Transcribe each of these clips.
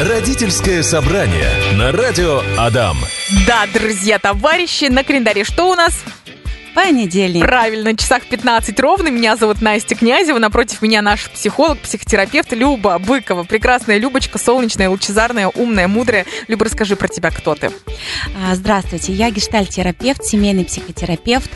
Родительское собрание на радио Адам. Да, друзья, товарищи, на календаре что у нас? Понедельник. Правильно, часах 15 ровно. Меня зовут Настя Князева. Напротив меня наш психолог, психотерапевт Люба Быкова. Прекрасная Любочка, солнечная, лучезарная, умная, мудрая. Люба, расскажи про тебя, кто ты. А, Здравствуйте, я гештальтерапевт, семейный психотерапевт.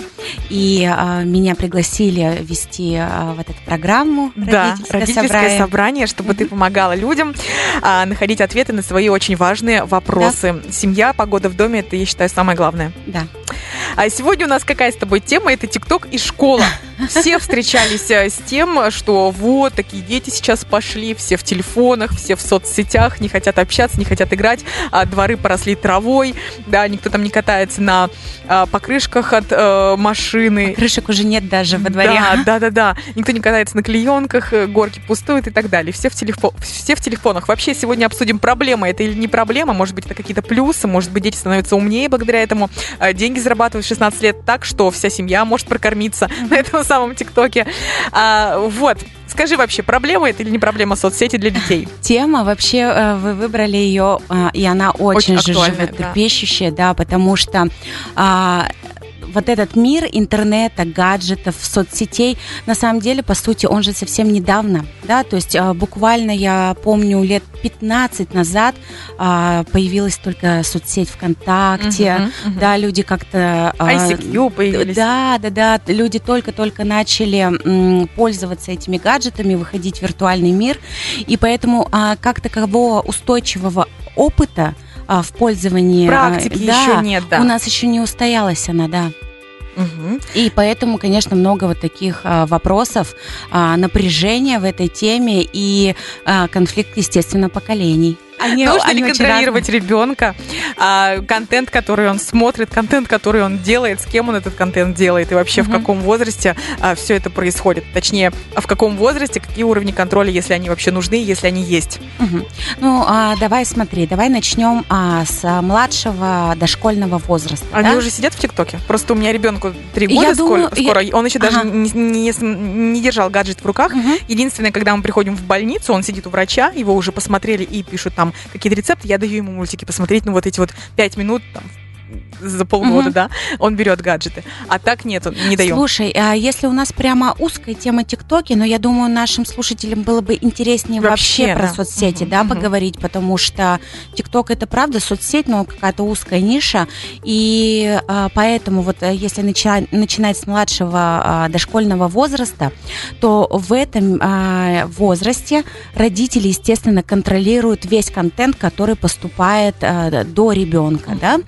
И а, меня пригласили вести а, в эту программу Да, «Родительское родительское собрание». собрание, чтобы ты помогала людям а, находить ответы на свои очень важные вопросы. Семья, погода в доме, это, я считаю, самое главное. Да. А сегодня у нас какая с тобой тема? Это ТикТок и школа. Все встречались э, с тем, что вот такие дети сейчас пошли, все в телефонах, все в соцсетях, не хотят общаться, не хотят играть, а дворы поросли травой, да, никто там не катается на а, покрышках от э, машины. Крышек уже нет даже во дворе. Да, да, да, да. Никто не катается на клеенках, э, горки пустуют и так далее. Все в, телефо- все в телефонах. Вообще сегодня обсудим, проблема это или не проблема. Может быть, это какие-то плюсы, может быть, дети становятся умнее благодаря этому. Э, Деньги зарабатывают в 16 лет так, что вся семья может прокормиться на этом самом ТикТоке. А, вот. Скажи вообще, проблема это или не проблема соцсети для детей? Тема вообще э, вы выбрали ее, э, и она очень, Очень же актуальная, да. животрепещущая, да, потому что а, вот этот мир интернета, гаджетов, соцсетей, на самом деле, по сути, он же совсем недавно, да, то есть а, буквально я помню лет 15 назад а, появилась только соцсеть ВКонтакте, Мгм, мгм. да, люди как-то... а, ICQ появились. Да, да, да. Люди только-только начали пользоваться этими гаджетами, выходить в виртуальный мир. И поэтому как такового устойчивого опыта в пользовании... Практики да, еще нет, да. У нас еще не устоялась она, да. Мгм. И поэтому, конечно, много вот таких а, вопросов, а, напряжения в этой теме и а, конфликт, естественно, поколений. Они, Нужно ли они очень контролировать ребенка, а, контент, который он смотрит, контент, который он делает, с кем он этот контент делает, и вообще в Мгм. каком возрасте все это происходит? Точнее, а в каком возрасте, какие уровни контроля, если они вообще нужны, если они есть? Мгм. Ну, а, давай смотри, давай начнем а, с а, младшего дошкольного возраста. Они да? уже сидят в ТикТоке? Просто у меня ребенку три Я года думаю, скоро, скоро, он еще даже Ага. не, не см- не держал гаджет в руках. Мгм. Единственное, когда мы приходим в больницу, он сидит у врача, его уже посмотрели и пишут там какие-то рецепты, я даю ему мультики посмотреть, ну вот эти вот пять минут там, за полгода, Мгм. да, он берет гаджеты. А так нет, он не даем. Слушай, а если у нас прямо узкая тема ТикТоки, но я думаю, нашим слушателям было бы интереснее вообще, Вообще, про да. соцсети, Мгм, да, мгм. поговорить, потому что ТикТок это правда соцсеть, но какая-то узкая ниша, и а, поэтому вот э, если начинать, начинать с младшего а, дошкольного возраста, то в этом а, возрасте родители, естественно, контролируют весь контент, который поступает а, до ребенка, да,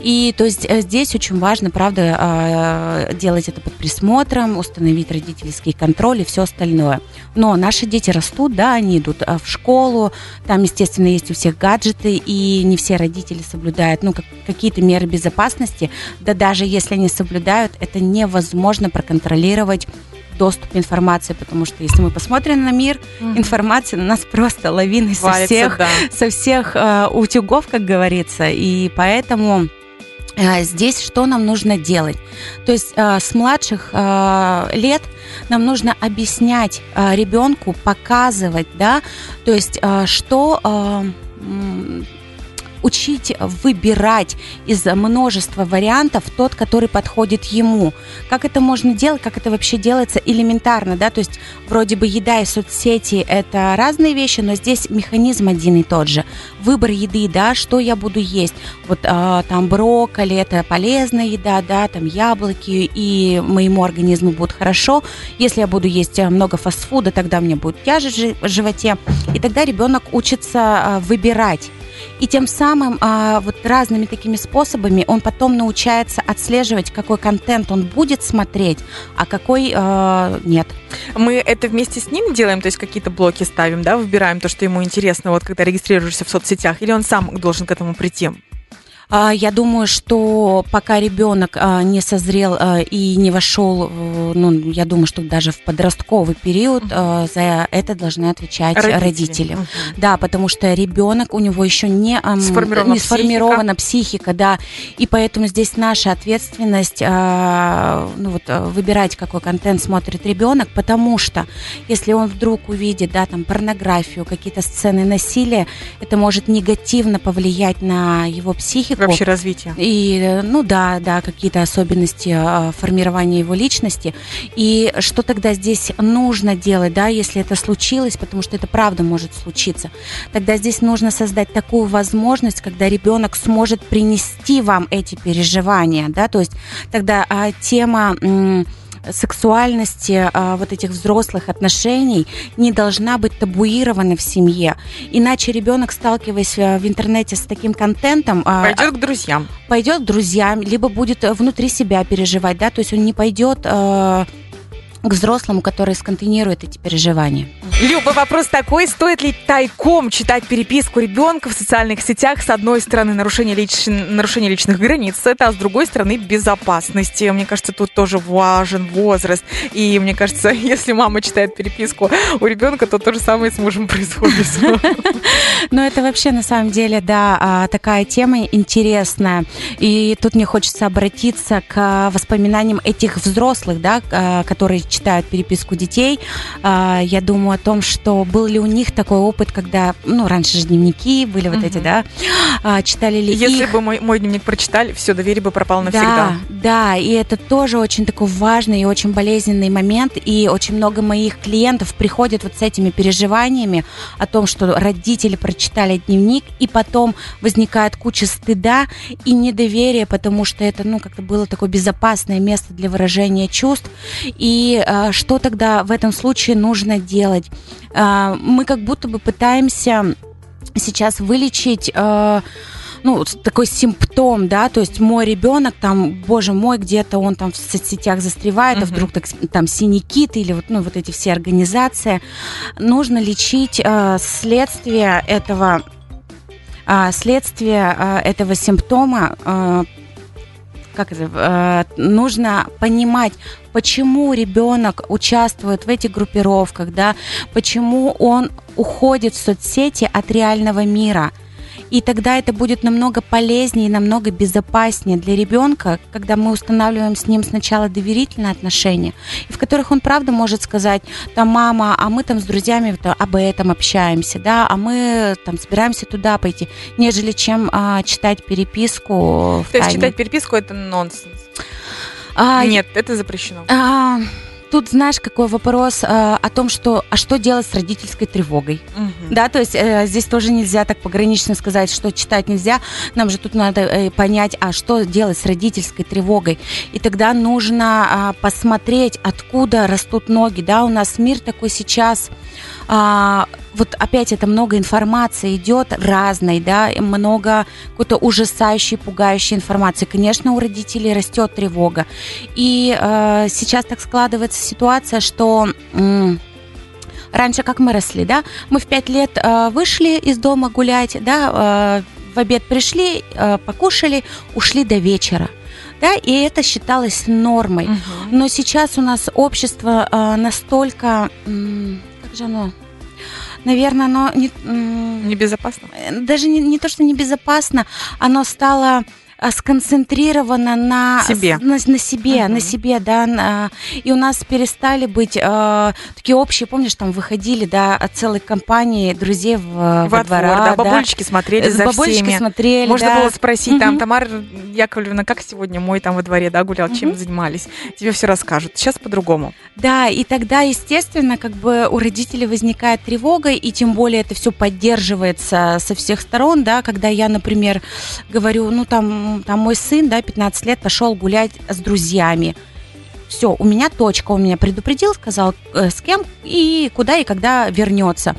и то есть э, здесь очень важно, правда, а, делать это под присмотром, установить родительский контроль и все остальное. Но наши дети растут, да, они идут а, в школу, там, естественно, есть у всех гаджеты, и не все родители соблюдают, ну, как- какие-то меры безопасности, да даже если они соблюдают, это невозможно проконтролировать доступ к информации, потому что если мы посмотрим на мир, информация на нас просто лавиной со всех да. со всех э, утюгов, как говорится, и поэтому э, здесь что нам нужно делать? То есть э, с младших э, лет нам нужно объяснять э, ребенку, показывать, да, то есть э, что э, учить выбирать из множества вариантов тот, который подходит ему. Как это можно делать, как это вообще делается элементарно, да, то есть вроде бы еда и соцсети это разные вещи, но здесь механизм один и тот же. Выбор еды, да, что я буду есть. Вот а, там брокколи это полезная еда, да, там яблоки, и моему организму будет хорошо. Если я буду есть а, много фастфуда, тогда мне будет тяжесть в жи- в животе. И тогда ребенок учится а, выбирать. И тем самым а, вот разными такими способами он потом научается отслеживать, какой контент он будет смотреть, а какой а, нет. Мы это вместе с ним делаем, то есть какие-то блоки ставим, да, выбираем то, что ему интересно, вот когда регистрируешься в соцсетях, или он сам должен к этому прийти? А, Я думаю, что пока ребенок а, не созрел а, и не вошел, ну, я думаю, что даже в подростковый период за это должны отвечать родители. Мгм. Да, потому что ребенок, у него еще не, Сформирована не сформирована психика, да, и поэтому здесь наша ответственность, ну вот, выбирать, какой контент смотрит ребенок, потому что если он вдруг увидит, да, там, порнографию, какие-то сцены насилия, это может негативно повлиять на его психику. Вообще развитие. И, ну да, да, какие-то особенности э, формирования его личности. И что тогда здесь нужно делать, да, если это случилось, потому что это правда может случиться. Тогда здесь нужно создать такую возможность, когда ребенок сможет принести вам эти переживания, да, то есть тогда а, тема сексуальности а, вот этих взрослых отношений не должна быть табуирована в семье. Иначе ребенок, сталкиваясь э, в интернете с таким контентом, а, Пойдет к друзьям. пойдет к друзьям, либо будет э, внутри себя переживать, да, то есть он не пойдет э, к взрослому, который сконтейнирует эти переживания. Люба, вопрос такой, стоит ли тайком читать переписку ребенка в социальных сетях? С одной стороны, нарушение, лич... нарушение личных границ, это, а с другой стороны, безопасности. Мне кажется, тут тоже важен возраст. И мне кажется, если мама читает переписку у ребенка, то то же самое с мужем происходит. Но это вообще на самом деле, да, а, такая тема интересная. И тут мне хочется обратиться к воспоминаниям этих взрослых, да, а, которые читают переписку детей. А, Я думаю о том, что был ли у них такой опыт, когда, ну, раньше же дневники были вот эти, да, а, читали ли Если их. бы мой, мой дневник прочитали, все, доверие бы пропало Да, навсегда. да, и это тоже очень такой важный и очень болезненный момент, и очень много моих клиентов приходят вот с этими переживаниями о том, что родители прочитали дневник, и потом возникает куча стыда и недоверия, потому что это, ну, как-то было такое безопасное место для выражения чувств, и э, что тогда в этом случае нужно делать? Э, мы как будто бы пытаемся сейчас вылечить э, ну, такой симптом, да, то есть мой ребенок там, боже мой, где-то он там в соцсетях застревает, а Мгм. вдруг так, там синяки или вот, ну, вот эти все организации. Нужно лечить э, следствие этого а, следствие а, этого симптома а, как это, э, нужно понимать, почему ребенок участвует в этих группировках, да, почему он уходит в соцсети от реального мира. И тогда это будет намного полезнее и намного безопаснее для ребенка, когда мы устанавливаем с ним сначала доверительные отношения, в которых он правда может сказать, там, мама, а мы там с друзьями об этом общаемся, да, а мы там собираемся туда пойти, нежели чем а, читать переписку. То есть читать переписку это нонсенс. А, Нет, это запрещено. а, тут знаешь, какой вопрос а, о том, что, а что делать с родительской тревогой? Мгм. Да, то есть э, здесь тоже нельзя так погранично сказать, что читать нельзя. Нам же тут надо э, понять, а что делать с родительской тревогой. И тогда нужно а, посмотреть, откуда растут ноги. Да, у нас мир такой сейчас. а, вот опять это много информации идет разной, да, много какой-то ужасающей, пугающей информации. Конечно, у родителей растет тревога. И э, сейчас так складывается ситуация, что м, раньше как мы росли, да, мы в пять лет э, вышли из дома гулять, да, э, в обед пришли, э, покушали, ушли до вечера. Да, и это считалось нормой. Мгм. Но сейчас у нас общество э, настолько, м, как же оно, наверное, оно не, Небезопасно. э, даже не, не то, что небезопасно, оно стало а, сконцентрировано на Себе. на, на себе, Мгм. на себе, да, на- и у нас перестали быть э, такие общие, помнишь, там выходили, да, от целой компании друзей в, Во во двор, двора, да, бабулечки смотрели Э, за бабулечки всеми. смотрели, Можно да. было спросить там, Мгм. Тамара Яковлевна, как сегодня мой там во дворе, да, гулял, чем Мгм. занимались? Тебе все расскажут. Сейчас по-другому. Да, и тогда, естественно, как бы у родителей возникает тревога, и тем более это все поддерживается со всех сторон, да, когда я, например, говорю, ну там, там мой сын, да, 15 лет, пошел гулять с друзьями. Все, у меня точка, он меня предупредил, сказал, э, с кем и куда и когда вернется.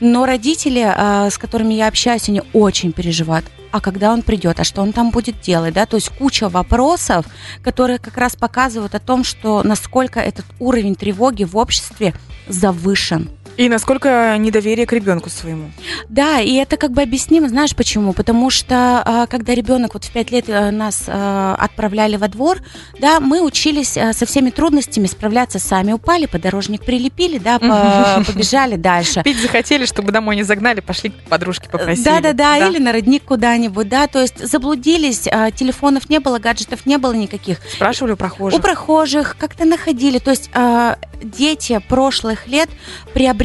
Но родители, э, с которыми я общаюсь, они очень переживают. А когда он придет, а что он там будет делать, да? То есть куча вопросов, которые как раз показывают о том, что насколько этот уровень тревоги в обществе завышен. И насколько недоверие к ребенку своему. Да, и это как бы объяснимо, знаешь почему? Потому что а, когда ребенок вот в пять лет а, нас а, отправляли во двор, да, мы учились а, со всеми трудностями справляться сами. Упали, подорожник прилепили, да, по- побежали дальше. Пить захотели, чтобы домой не загнали, пошли к подружке попросили. Да, да, да, или на родник куда-нибудь, да, то есть заблудились, а, телефонов не было, гаджетов не было никаких. Спрашивали у прохожих. У прохожих как-то находили, то есть а, дети прошлых лет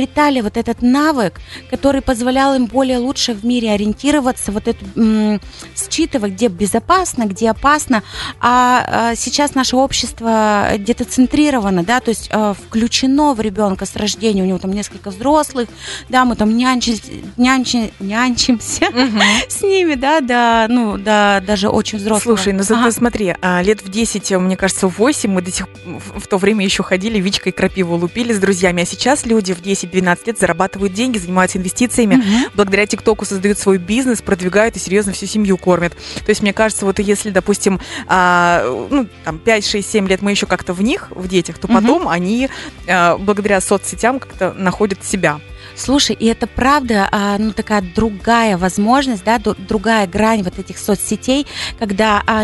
приобретали вот этот навык, который позволял им более лучше в мире ориентироваться, вот это м, считывать, где безопасно, где опасно. А, а, сейчас наше общество детоцентрировано, да, то есть а, включено в ребенка с рождения, у него там несколько взрослых, да, мы там нянчимся, нянчи- нянчимся с ними, да, да, ну, да, даже очень взрослого. Слушай, ну зато Ага. смотри, а, лет в 10, мне кажется, в 8 мы до сих в то время еще ходили, Вичкой крапиву лупили с друзьями, а сейчас люди в 10-12 лет зарабатывают деньги, занимаются инвестициями, Мгм. благодаря ТикТоку создают свой бизнес, продвигают и серьезно всю семью кормят. То есть, мне кажется, вот если, допустим, а, ну, там, 5, 6, 7 лет мы еще как-то в них, в детях, то Мгм. потом они а, благодаря соцсетям как-то находят себя. Слушай, и это правда, а, ну такая другая возможность, да, другая грань вот этих соцсетей, когда а,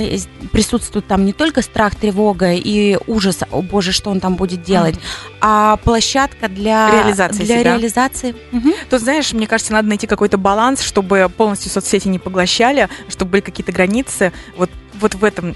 присутствует там не только страх, тревога и ужас, о боже, что он там будет делать, а площадка для Реализации для себя. реализации. Мгм. Тут, знаешь, мне кажется, надо найти какой-то баланс, чтобы полностью соцсети не поглощали, чтобы были какие-то границы. Вот, вот в этом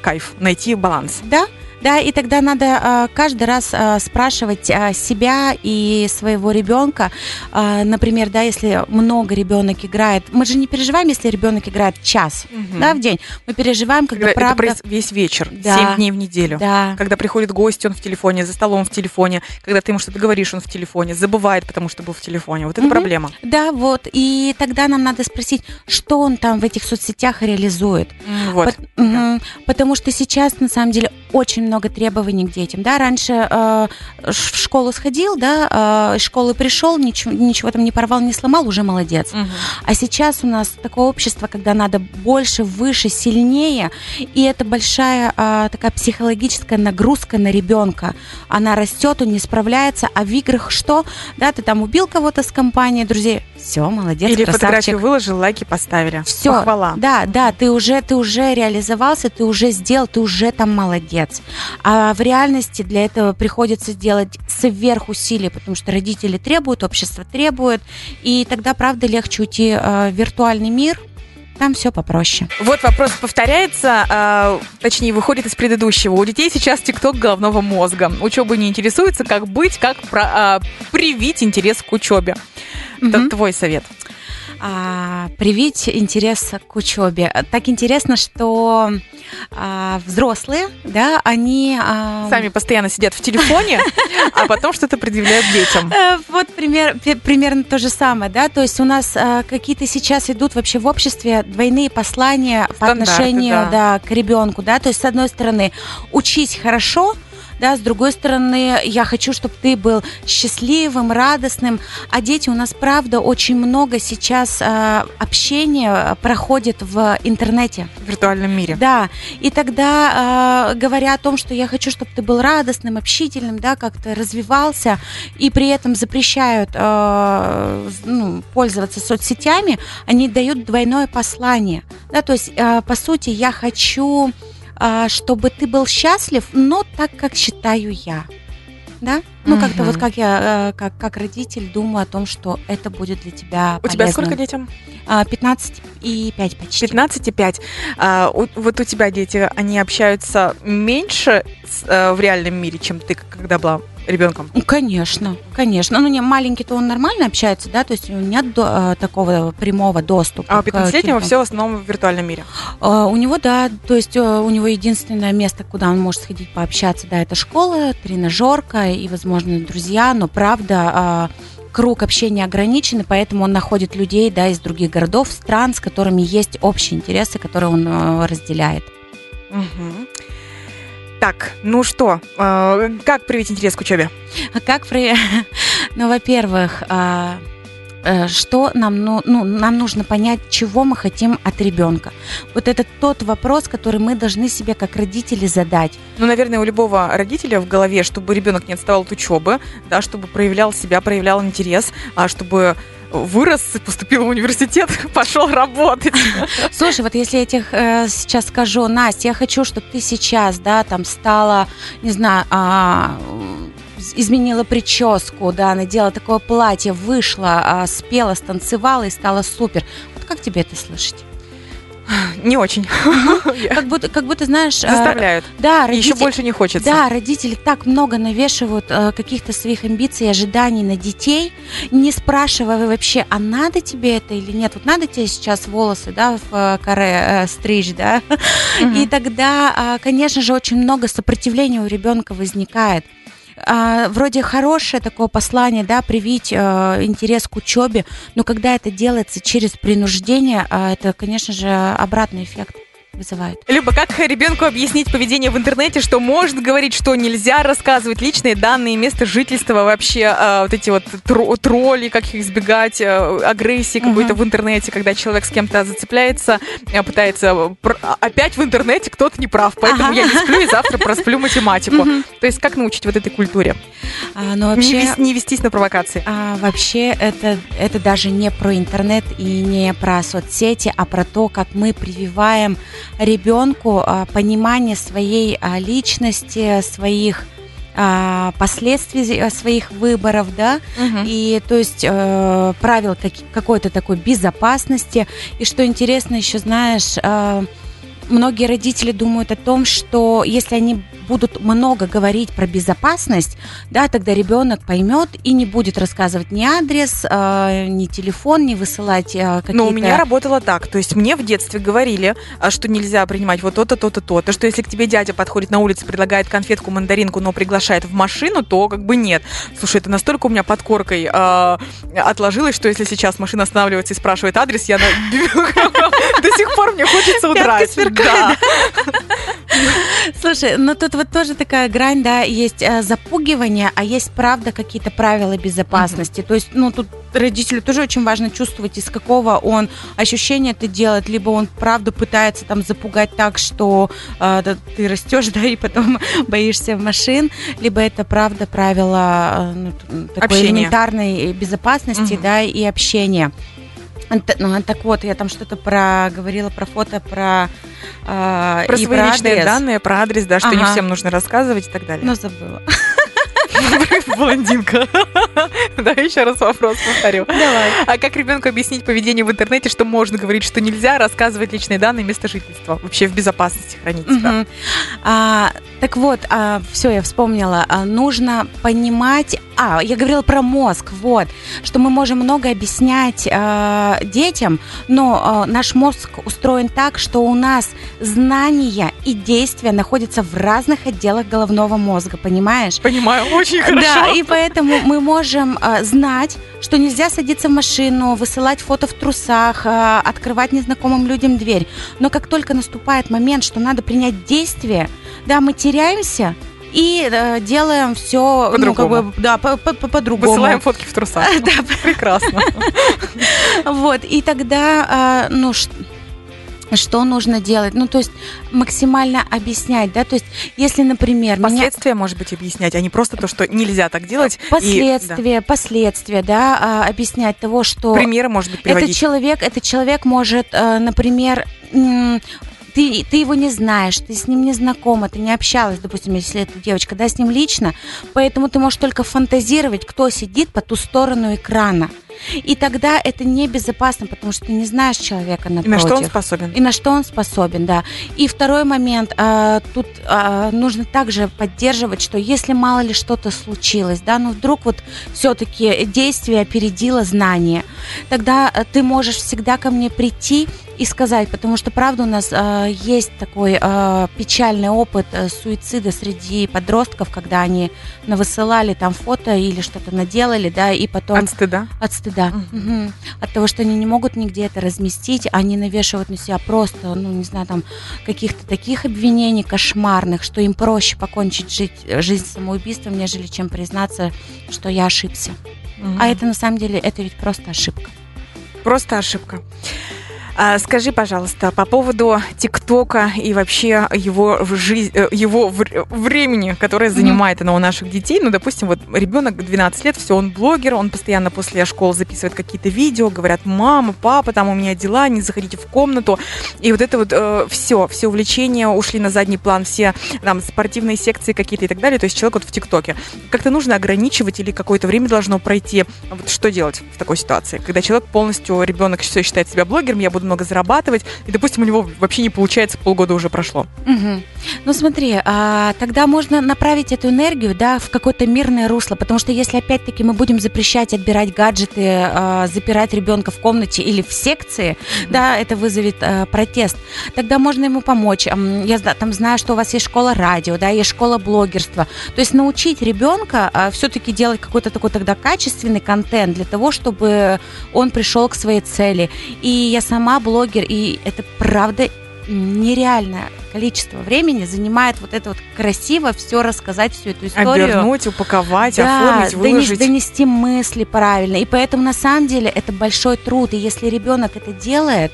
кайф, найти баланс. Да, да, и тогда надо а, каждый раз а, спрашивать а, себя и своего ребенка. Например, да, если много ребенок играет, мы же не переживаем, если ребенок играет час, да, в день. Мы переживаем, когда, Когда это правда. проис- весь вечер, Да. 7 дней в неделю. Да. Когда приходит гость, он в телефоне, за столом в телефоне. Когда ты ему что-то говоришь, он в телефоне. Забывает, потому что был в телефоне. Вот это Мгм. проблема. Да, вот. И тогда нам надо спросить, что он там в этих соцсетях реализует. Вот. Пот- мгм. Потому что сейчас, на самом деле, очень много требований к детям. Да, раньше э, в школу сходил, да, э, из школы пришел, ничего, ничего там не порвал, не сломал, уже молодец. Мгм. А сейчас у нас такое общество, когда надо больше, выше, сильнее, и это большая а, такая психологическая нагрузка на ребенка. Она растет, он не справляется, а в играх что? Да, ты там убил кого-то с компанией, друзей, все, молодец, Или красавчик. фотографию выложил, лайки поставили. Все, Похвала. да, да, ты уже, ты уже реализовался, ты уже сделал, ты уже там молодец. А в реальности для этого приходится делать сверхусилия, потому что родители требуют, общество требует, и тогда, правда, легче уйти э, в виртуальный мир, там все попроще. Вот вопрос повторяется, а, точнее, выходит из предыдущего. У детей сейчас ТикТок головного мозга. Учеба не интересуется, как быть, как про- а, привить интерес к учебе. Это Мгм. твой совет. А, привить интерес к учебе. Так интересно, что а, взрослые, да, они... а, Сами постоянно сидят в телефоне, а потом что-то предъявляют детям. Э, Вот пример, примерно то же самое, да, то есть у нас э, какие-то сейчас идут вообще в обществе двойные послания по отношению да. да. к ребенку, да, то есть с одной стороны учись хорошо, да, с другой стороны, я хочу, чтобы ты был счастливым, радостным. А дети у нас, правда, очень много сейчас э, общения проходит в интернете. В виртуальном мире. Да, и тогда, э, говоря о том, что я хочу, чтобы ты был радостным, общительным, да, как-то развивался, и при этом запрещают э, ну, пользоваться соцсетями, они дают двойное послание. Да, то есть, э, по сути, я хочу, э, чтобы ты был счастлив, но так, как считаю я. Да? Ну, как-то Мгм. вот как я, э, как, как родитель, думаю о том, что это будет для тебя У тебя полезно. сколько детям? А, 15 и 5 почти. 15 и 5. А, у- вот у тебя дети, они общаются меньше с- э, в реальном мире, чем ты, когда была ребенком? Ну, Конечно, конечно. Ну, не, маленький-то он нормально общается, да, то есть у него нет до- э, такого прямого доступа. А у к 15-летнего телефону. все в основном в виртуальном мире. А, У него, да, то есть э, у него единственное место, куда он может сходить пообщаться, да, это школа, тренажерка и, возможно, друзья, но правда а, круг общения ограничен, и поэтому он находит людей, да, из других городов, стран, с которыми есть общие интересы, которые он э, разделяет. Мгм. Так, ну что, э, как привить интерес к учебе? А как при... Ну, во-первых, а, э, что нам, ну, ну, нам нужно понять, чего мы хотим от ребенка. Вот это тот вопрос, который мы должны себе как родители задать. Ну, наверное, у любого родителя в голове, чтобы ребенок не отставал от учебы, да, чтобы проявлял себя, проявлял интерес, а чтобы вырос, поступил в университет, пошел работать. Слушай, вот если я тебе э, сейчас скажу, Настя, я хочу, чтобы ты сейчас, да, там стала, не знаю, а, изменила прическу, да, надела такое платье, вышла, а, спела, станцевала и стала супер. Вот как тебе это слышать? Не очень. Как будто, как будто, знаешь... а, Заставляют. Да, Еще родители, больше не хочется. да, родители так много навешивают э, каких-то своих амбиций и ожиданий на детей, не спрашивая вообще, а надо тебе это или нет. Вот надо тебе сейчас волосы, да, в э, каре э, стричь, да. Мгм. И тогда, а, конечно же, очень много сопротивления у ребенка возникает. А, Вроде хорошее такое послание, да, привить э, интерес к учебе, но когда это делается через принуждение, а, это, конечно же, обратный эффект вызывает. Люба, как ребенку объяснить поведение в интернете, что может говорить, что нельзя рассказывать личные данные, место жительства, вообще э, вот эти вот тро- тролли, как их избегать, э, агрессии какой-то в интернете, когда человек с кем-то зацепляется, э, пытается пр- а, опять в интернете кто-то не прав, поэтому Ага. я не сплю и завтра просплю математику. То есть как научить вот этой культуре? А, но Не, вообще... вес- не вестись на провокации. А, вообще это, это даже не про интернет и не про соцсети, а про то, как мы прививаем ребенку а, понимание своей а, личности, своих а, последствий своих выборов, да, и то есть э, правил как- какой-то такой безопасности. И что интересно, еще знаешь, э, многие родители думают о том, что если они будут много говорить про безопасность, да, тогда ребенок поймет и не будет рассказывать ни адрес, э, ни телефон, не высылать э, какие-то. Но у меня работало так. То есть мне в детстве говорили, а, что нельзя принимать вот то-то, то-то, то-то. Что если к тебе дядя подходит на улице, предлагает конфетку, мандаринку, но приглашает в машину, то как бы нет. Слушай, это настолько у меня под коркой а, отложилось, что если сейчас машина останавливается и спрашивает адрес, я на- до сих пор мне хочется удрать. сверкает, Да. Слушай, ну тут вот тоже такая грань, да, есть э, запугивание, а есть правда какие-то правила безопасности. То есть, ну тут родителю тоже очень важно чувствовать, из какого он ощущения это делает, либо он правда пытается там запугать так, что э, да, ты растешь, да, и потом боишься машин, либо это правда правила э, ну, такой элементарной безопасности, Мгм. да, и общения. Ну, так вот, я там что-то про говорила про фото, про э, Про свои личные адрес. данные, про адрес, да, что не Ага. всем нужно рассказывать и так далее. Но забыла. Блондинка. Да, еще раз вопрос повторю. Давай. А как ребенку объяснить поведение в интернете, что можно говорить, что нельзя рассказывать личные данные места жительства? Вообще в безопасности хранить себя. А, так вот, все, я вспомнила. А, нужно понимать. А, я говорила про мозг, вот, что мы можем много объяснять а, детям, но а, наш мозг устроен так, что у нас знания и действия находятся в разных отделах головного мозга, понимаешь? Понимаю, очень хорошо. Да, и поэтому мы можем а, знать, что нельзя садиться в машину, высылать фото в трусах, а, открывать незнакомым людям дверь. Но как только наступает момент, что надо принять действие, да, мы теряемся и э, делаем все, ну, как По-другому. бы, да, по- по- по- по-другому. Высылаем фотки в трусах. Да, Прекрасно. Вот, и тогда, а, ну, что нужно делать? Ну, то есть максимально объяснять, да, то есть если, например, меня... Последствия, может быть, объяснять, а не просто то, что нельзя так делать. и- Последствия, последствия, да, а, объяснять того, да. что Примеры, может быть, этот приводить. человек, этот человек может, э, например, ты, ты его не знаешь, ты с ним не знакома, ты не общалась, допустим, если это девочка, да, с ним лично, поэтому ты можешь только фантазировать, кто сидит по ту сторону экрана. И тогда это небезопасно, потому что ты не знаешь человека И напротив. на что он способен? И на что он способен, да. И второй момент, а, тут а, нужно также поддерживать, что если мало ли что-то случилось, да, ну вдруг вот все-таки действие опередило знание, тогда а, ты можешь всегда ко мне прийти и сказать, потому что, правда, у нас а, есть такой а, печальный опыт а, суицида среди подростков, когда они навысылали там фото или что-то наделали, да, и потом... От стыда? От стыда. Мгм. Мгм. От того, что они не могут нигде это разместить, они навешивают на себя просто, ну, не знаю, там, каких-то таких обвинений кошмарных, что им проще покончить жить, жизнь самоубийством, нежели чем признаться, что я ошибся. Мгм. А это на самом деле, это ведь просто ошибка. Просто ошибка. А, скажи, пожалуйста, по поводу ТикТока и вообще его, в жизнь, э, его вр- времени, которое занимает оно у наших детей. Ну, допустим, вот ребенок 12 лет, все, он блогер, он постоянно после школы записывает какие-то видео, говорят, мама, папа, там у меня дела, не заходите в комнату. И вот это вот все, все увлечения ушли на задний план, все там спортивные секции какие-то и так далее. То есть человек вот в ТикТоке. Как-то нужно ограничивать или какое-то время должно пройти. Вот что делать в такой ситуации? Когда человек полностью, ребенок все считает себя блогером, я буду много зарабатывать, и, допустим, у него вообще не получается, полгода уже прошло. Мгм. Ну смотри, а, тогда можно направить эту энергию, да, в какое-то мирное русло, потому что если опять-таки мы будем запрещать отбирать гаджеты, а, запирать ребенка в комнате или в секции, да, это вызовет а, протест. Тогда можно ему помочь. Я там знаю, что у вас есть школа радио, да, есть школа блогерства. То есть научить ребенка все-таки делать какой-то такой тогда качественный контент для того, чтобы он пришел к своей цели. И я сама блогер, и это правда нереальное количество времени занимает вот это вот красиво все рассказать, всю эту историю. Обернуть, упаковать, Да, оформить, выложить. донести мысли правильно. И поэтому на самом деле это большой труд. И если ребенок это делает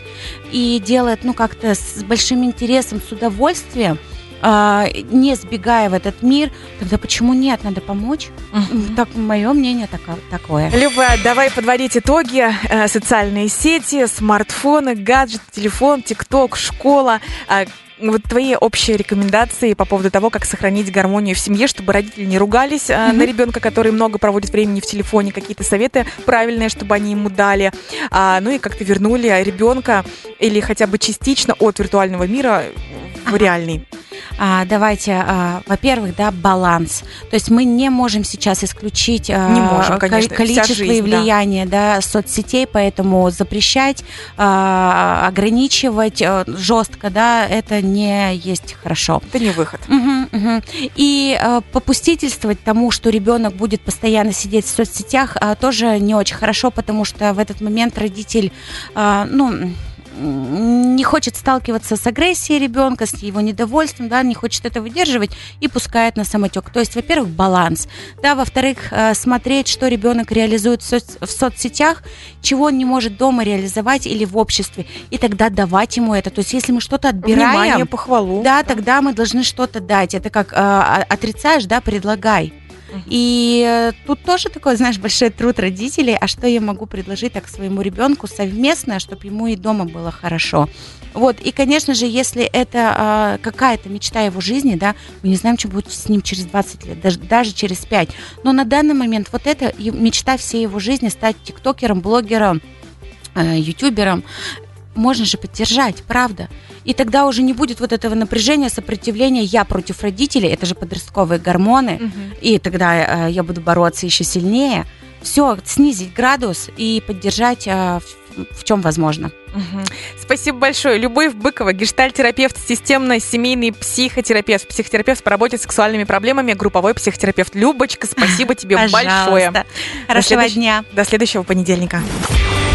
и делает, ну, как-то с большим интересом, с удовольствием, не сбегая в этот мир, тогда почему нет? Надо помочь. Мгм. Так, мое мнение тако- такое. Люба, давай подводить итоги. Э, Социальные сети, смартфоны, гаджет, телефон, ТикТок, школа. А, Вот твои общие рекомендации по поводу того, как сохранить гармонию в семье, чтобы родители не ругались Мгм. на ребенка, который много проводит времени в телефоне, какие-то советы правильные, чтобы они ему дали. А, ну и как-то вернули ребенка или хотя бы частично от виртуального мира в реальный. А, давайте, а, во-первых, да, баланс. То есть мы не можем сейчас исключить а, Не можем, ко- конечно, количество жизнь, и да. влияние да, соцсетей, поэтому запрещать, а, ограничивать а, жестко, да, это не есть хорошо. Это не выход. Мгм, мгм. И э, попустительствовать тому, что ребенок будет постоянно сидеть в соцсетях, а, тоже не очень хорошо, потому что в этот момент родитель, а, ну, не хочет сталкиваться с агрессией ребенка, с его недовольством, да, не хочет это выдерживать и пускает на самотек. То есть, во-первых, баланс, да, во-вторых, э, смотреть, что ребенок реализует в, соц- в соцсетях, чего он не может дома реализовать или в обществе, и тогда давать ему это. То есть, если мы что-то отбираем, Внимание, похвалу. да, тогда мы должны что-то дать. Это как э, а- отрицаешь, да, предлагай. И э, тут тоже такой, знаешь, большой труд родителей, а что я могу предложить так своему ребенку совместно, чтобы ему и дома было хорошо. Вот, и, конечно же, если это э, какая-то мечта его жизни, да, мы не знаем, что будет с ним через 20 лет, даже, даже через 5. Но на данный момент вот это мечта всей его жизни, стать тиктокером, блогером, э, ютубером, можно же поддержать, правда. И тогда уже не будет вот этого напряжения, сопротивления «я против родителей», это же подростковые гормоны, Мгм. и тогда э, я буду бороться еще сильнее. Все, снизить градус и поддержать э, в, чем возможно. Спасибо большое. Любовь Быкова, гештальтерапевт, системно-семейный психотерапевт, психотерапевт по работе с сексуальными проблемами, групповой психотерапевт. Любочка, спасибо тебе большое. Хорошего следующ- дня. До следующего понедельника.